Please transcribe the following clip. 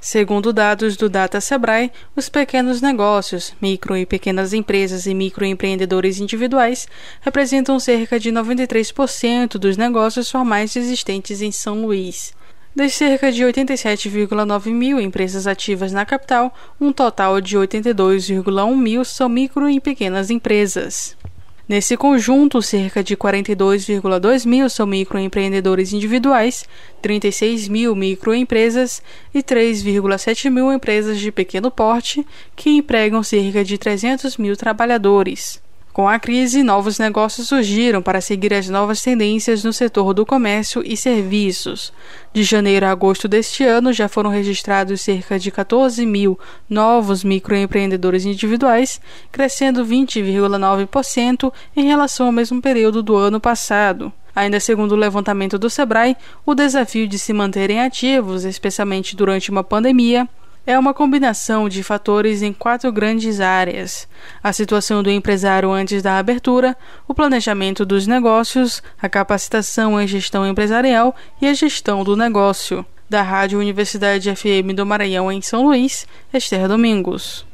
Segundo dados do Data Sebrae, os pequenos negócios, micro e pequenas empresas e microempreendedores individuais representam cerca de 93% dos negócios formais existentes em São Luís. Das cerca de 87,9 mil empresas ativas na capital, um total de 82,1 mil são micro e pequenas empresas. Nesse conjunto, cerca de 42,2 mil são microempreendedores individuais, 36 mil microempresas e 3,7 mil empresas de pequeno porte, que empregam cerca de 300 mil trabalhadores. Com a crise, novos negócios surgiram para seguir as novas tendências no setor do comércio e serviços. De janeiro a agosto deste ano, já foram registrados cerca de 14 mil novos microempreendedores individuais, crescendo 20,9% em relação ao mesmo período do ano passado. Ainda segundo o levantamento do Sebrae, o desafio de se manterem ativos, especialmente durante uma pandemia, é uma combinação de fatores em quatro grandes áreas: a situação do empresário antes da abertura, o planejamento dos negócios, a capacitação em gestão empresarial e a gestão do negócio. Da Rádio Universidade FM do Maranhão em São Luís, Esther Domingos.